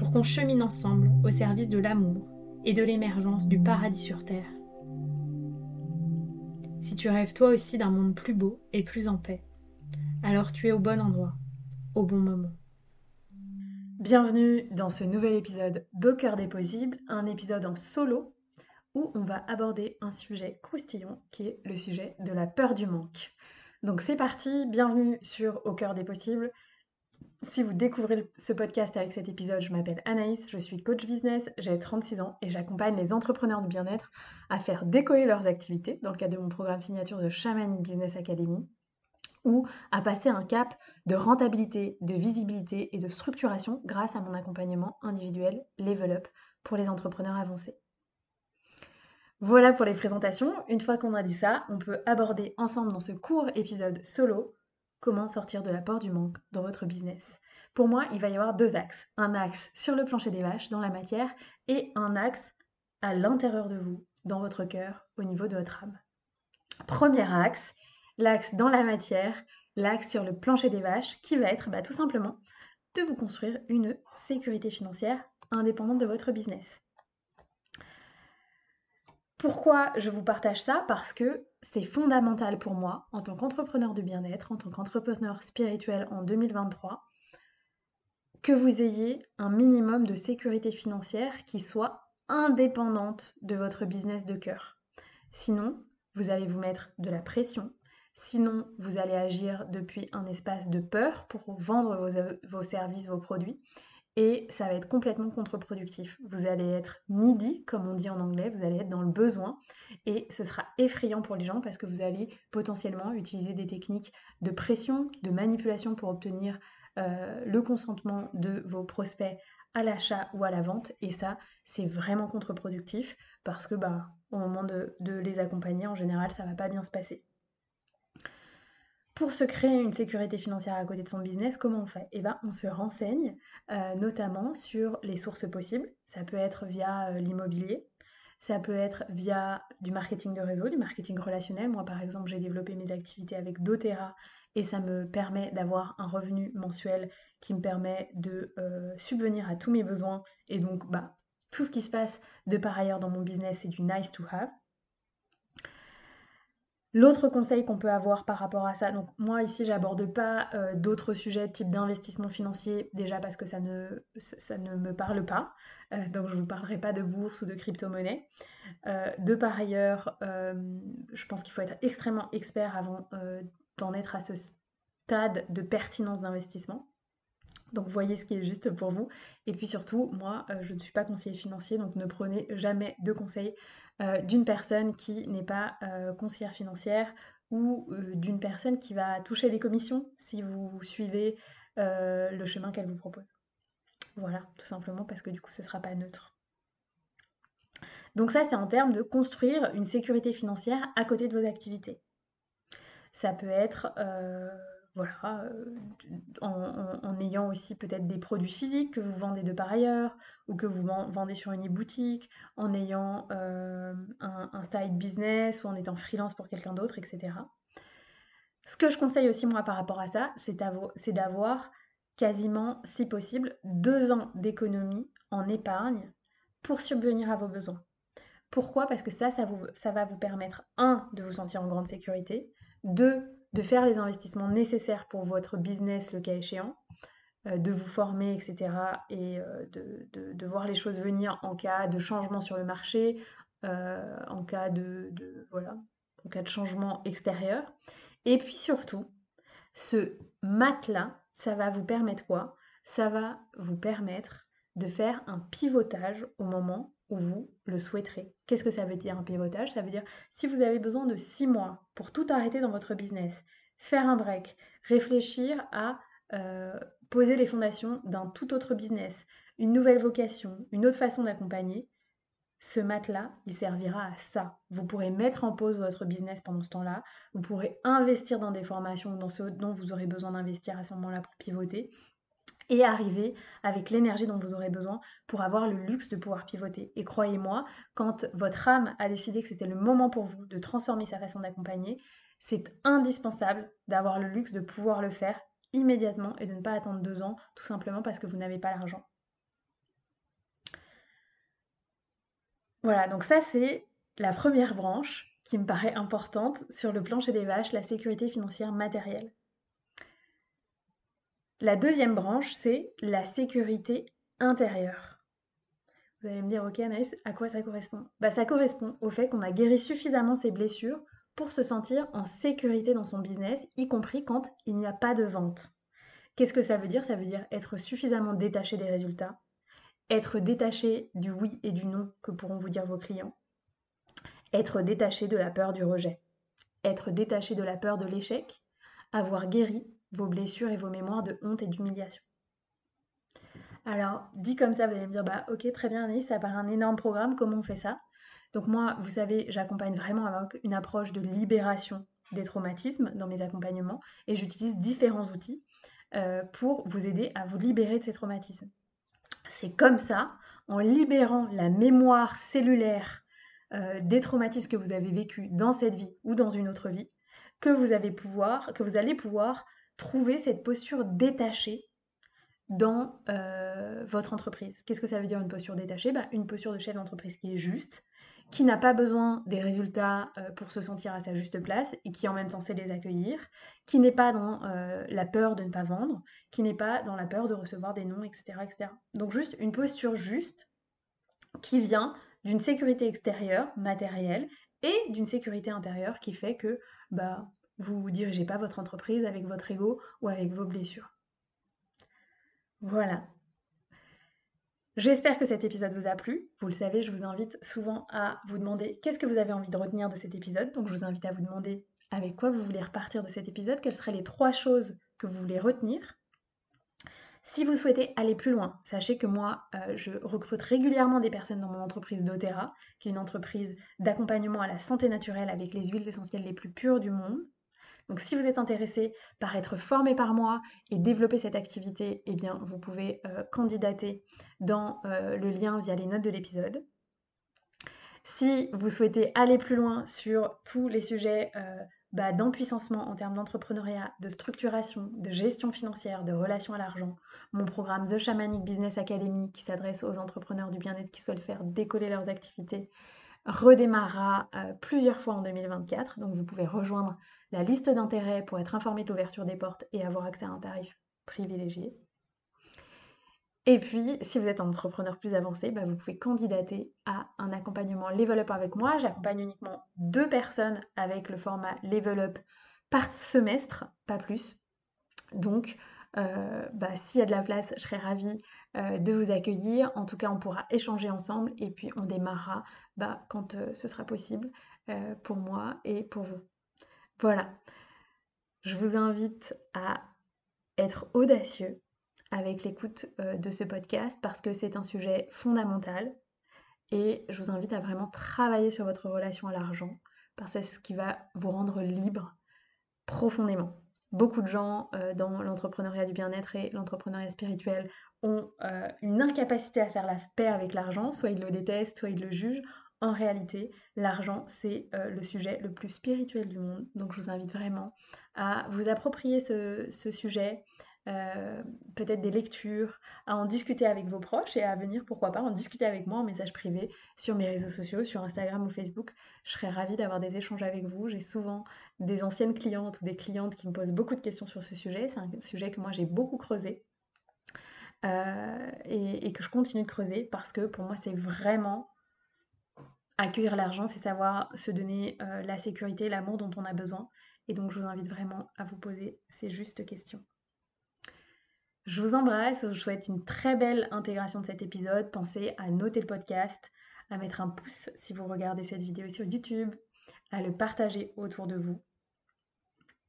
pour qu'on chemine ensemble au service de l'amour et de l'émergence du paradis sur Terre. Si tu rêves toi aussi d'un monde plus beau et plus en paix, alors tu es au bon endroit, au bon moment. Bienvenue dans ce nouvel épisode d'Au cœur des possibles, un épisode en solo où on va aborder un sujet croustillant qui est le sujet de la peur du manque. Donc c'est parti, bienvenue sur Au cœur des possibles. Si vous découvrez ce podcast avec cet épisode, je m'appelle Anaïs, je suis coach business, j'ai 36 ans et j'accompagne les entrepreneurs du bien-être à faire décoller leurs activités dans le cadre de mon programme signature de Shamanic Business Academy ou à passer un cap de rentabilité, de visibilité et de structuration grâce à mon accompagnement individuel Level Up pour les entrepreneurs avancés. Voilà pour les présentations. Une fois qu'on a dit ça, on peut aborder ensemble dans ce court épisode solo comment sortir de la peur du manque dans votre business. Pour moi, il va y avoir deux axes. Un axe sur le plancher des vaches, dans la matière, et un axe à l'intérieur de vous, dans votre cœur, au niveau de votre âme. Premier axe, l'axe dans la matière, l'axe sur le plancher des vaches, qui va être bah, tout simplement de vous construire une sécurité financière indépendante de votre business. Pourquoi je vous partage ça? Parce que c'est fondamental pour moi, en tant qu'entrepreneur de bien-être, en tant qu'entrepreneur spirituel en 2023, que vous ayez un minimum de sécurité financière qui soit indépendante de votre business de cœur. Sinon, vous allez vous mettre de la pression. Sinon, vous allez agir depuis un espace de peur pour vendre vos, vos services, vos produits et ça va être complètement contre-productif. Vous allez être needy, comme on dit en anglais, vous allez être dans le besoin et ce sera effrayant pour les gens parce que vous allez potentiellement utiliser des techniques de pression, de manipulation pour obtenir euh, le consentement de vos prospects à l'achat ou à la vente et ça c'est vraiment contre-productif parce que bah, au moment de, de les accompagner en général ça va pas bien se passer. Pour se créer une sécurité financière à côté de son business, comment on fait? Eh bien, on se renseigne euh, notamment sur les sources possibles. Ça peut être via euh, l'immobilier, ça peut être via du marketing de réseau, du marketing relationnel. Moi, par exemple, j'ai développé mes activités avec doTERRA et ça me permet d'avoir un revenu mensuel qui me permet de euh, subvenir à tous mes besoins. Et donc, bah, tout ce qui se passe de par ailleurs dans mon business, c'est du nice to have. L'autre conseil qu'on peut avoir par rapport à ça, donc moi ici j'aborde pas euh, d'autres sujets type d'investissement financier déjà parce que ça ne, ça ne me parle pas, euh, donc je ne vous parlerai pas de bourse ou de crypto-monnaie. Euh, de par ailleurs, je pense qu'il faut être extrêmement expert avant d'en être à ce stade de pertinence d'investissement. Donc voyez ce qui est juste pour vous. Et puis surtout, moi, je ne suis pas conseiller financier, donc ne prenez jamais de conseils euh, d'une personne qui n'est pas euh, conseillère financière ou euh, d'une personne qui va toucher les commissions si vous suivez le chemin qu'elle vous propose. Voilà, tout simplement parce que du coup ce ne sera pas neutre. Donc ça c'est en termes de construire une sécurité financière à côté de vos activités. Ça peut être voilà, euh, en, ayant aussi peut-être des produits physiques que vous vendez de par ailleurs ou que vous vendez sur une e-boutique, en ayant euh, un, side business ou en étant freelance pour quelqu'un d'autre, etc. Ce que je conseille aussi moi par rapport à ça, c'est d'avoir quasiment, si possible, deux ans d'économie en épargne pour subvenir à vos besoins. Pourquoi? Parce que ça, ça, ça va vous permettre, un, de vous sentir en grande sécurité, deux, de faire les investissements nécessaires pour votre business le cas échéant, de vous former, etc. et de, voir les choses venir en cas de changement sur le marché, en cas de, voilà, en cas de changement extérieur. Et puis surtout, ce matelas, ça va vous permettre quoi? Ça va vous permettre de faire un pivotage au moment où vous le souhaiterez. Qu'est-ce que ça veut dire un pivotage? Ça veut dire si vous avez besoin de six mois pour tout arrêter dans votre business, faire un break, réfléchir à euh, poser les fondations d'un tout autre business, une nouvelle vocation, une autre façon d'accompagner, ce matelas, il servira à ça. Vous pourrez mettre en pause votre business pendant ce temps-là. Vous pourrez investir dans des formations dans ce dont vous aurez besoin d'investir à ce moment-là pour pivoter et arriver avec l'énergie dont vous aurez besoin pour avoir le luxe de pouvoir pivoter. Et croyez-moi, quand votre âme a décidé que c'était le moment pour vous de transformer sa façon d'accompagner, c'est indispensable d'avoir le luxe de pouvoir le faire immédiatement et de ne pas attendre deux ans, tout simplement parce que vous n'avez pas l'argent. Voilà, donc ça c'est la première branche qui me paraît importante sur le plancher des vaches, la sécurité financière matérielle. La deuxième branche, c'est la sécurité intérieure. Vous allez me dire, ok Anaïs, à quoi ça correspond? Bah, Ça correspond au fait qu'on a guéri suffisamment ses blessures pour se sentir en sécurité dans son business, y compris quand il n'y a pas de vente. Qu'est-ce que ça veut dire? Ça veut dire être suffisamment détaché des résultats, être détaché du oui et du non que pourront vous dire vos clients, être détaché de la peur du rejet, être détaché de la peur de l'échec, avoir guéri vos blessures et vos mémoires de honte et d'humiliation. Alors, dit comme ça, vous allez me dire, bah ok, très bien, ça paraît un énorme programme, comment on fait ça? Donc moi, vous savez, j'accompagne vraiment avec une approche de libération des traumatismes dans mes accompagnements et j'utilise différents outils euh, pour vous aider à vous libérer de ces traumatismes. C'est comme ça, en libérant la mémoire cellulaire euh, des traumatismes que vous avez vécus dans cette vie ou dans une autre vie, que vous, avez pouvoir, que vous allez pouvoir trouver cette posture détachée dans euh, votre entreprise. Qu'est-ce que ça veut dire une posture détachée? Bah, Une posture de chef d'entreprise qui est juste, qui n'a pas besoin des résultats euh, pour se sentir à sa juste place et qui en même temps sait les accueillir, qui n'est pas dans euh, la peur de ne pas vendre, qui n'est pas dans la peur de recevoir des noms, etc., etc. Donc juste une posture juste qui vient d'une sécurité extérieure, matérielle, et d'une sécurité intérieure qui fait que bah, vous ne dirigez pas votre entreprise avec votre ego ou avec vos blessures. Voilà. J'espère que cet épisode vous a plu. Vous le savez, je vous invite souvent à vous demander qu'est-ce que vous avez envie de retenir de cet épisode. Donc je vous invite à vous demander avec quoi vous voulez repartir de cet épisode, quelles seraient les trois choses que vous voulez retenir. Si vous souhaitez aller plus loin, sachez que moi, euh, je recrute régulièrement des personnes dans mon entreprise doTERRA, qui est une entreprise d'accompagnement à la santé naturelle avec les huiles essentielles les plus pures du monde. Donc si vous êtes intéressé par être formé par moi et développer cette activité, eh bien vous pouvez euh, candidater dans euh, le lien via les notes de l'épisode. Si vous souhaitez aller plus loin sur tous les sujets euh, bah, d'empuissancement en termes d'entrepreneuriat, de structuration, de gestion financière, de relation à l'argent, mon programme The Shamanic Business Academy qui s'adresse aux entrepreneurs du bien-être qui souhaitent faire décoller leurs activités redémarrera euh, plusieurs fois en 2024. Donc vous pouvez rejoindre la liste d'intérêts pour être informé de l'ouverture des portes et avoir accès à un tarif privilégié. Et puis, si vous êtes un entrepreneur plus avancé, bah, vous pouvez candidater à un accompagnement Level Up avec moi. J'accompagne uniquement deux personnes avec le format Level Up par semestre, pas plus. Donc, euh, bah, s'il y a de la place, je serais ravie euh, de vous accueillir. En tout cas, on pourra échanger ensemble et puis on démarrera bah, quand euh, ce sera possible pour moi et pour vous. Voilà. Je vous invite à être audacieux avec l'écoute de ce podcast parce que c'est un sujet fondamental et je vous invite à vraiment travailler sur votre relation à l'argent parce que c'est ce qui va vous rendre libre profondément. Beaucoup de gens euh, dans l'entrepreneuriat du bien-être et l'entrepreneuriat spirituel ont euh, une incapacité à faire la paix avec l'argent, soit ils le détestent, soit ils le jugent. En réalité, l'argent, c'est euh, le sujet le plus spirituel du monde. Donc je vous invite vraiment à vous approprier ce, ce sujet, euh, peut-être des lectures, à en discuter avec vos proches et à venir, pourquoi pas, en discuter avec moi en message privé sur mes réseaux sociaux, sur Instagram ou Facebook. Je serais ravie d'avoir des échanges avec vous. J'ai souvent des anciennes clientes ou des clientes qui me posent beaucoup de questions sur ce sujet. C'est un sujet que moi j'ai beaucoup creusé. et, que je continue de creuser parce que pour moi c'est vraiment accueillir l'argent, c'est savoir se donner la sécurité, l'amour dont on a besoin. Et donc je vous invite vraiment à vous poser ces justes questions. Je vous embrasse, je vous souhaite une très belle intégration de cet épisode. Pensez à noter le podcast, à mettre un pouce si vous regardez cette vidéo sur YouTube, à le partager autour de vous.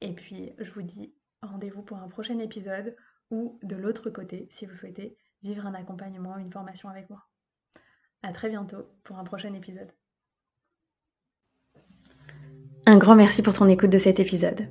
Et puis je vous dis rendez-vous pour un prochain épisode ou de l'autre côté si vous souhaitez vivre un accompagnement, une formation avec moi. À très bientôt pour un prochain épisode. Un grand merci pour ton écoute de cet épisode.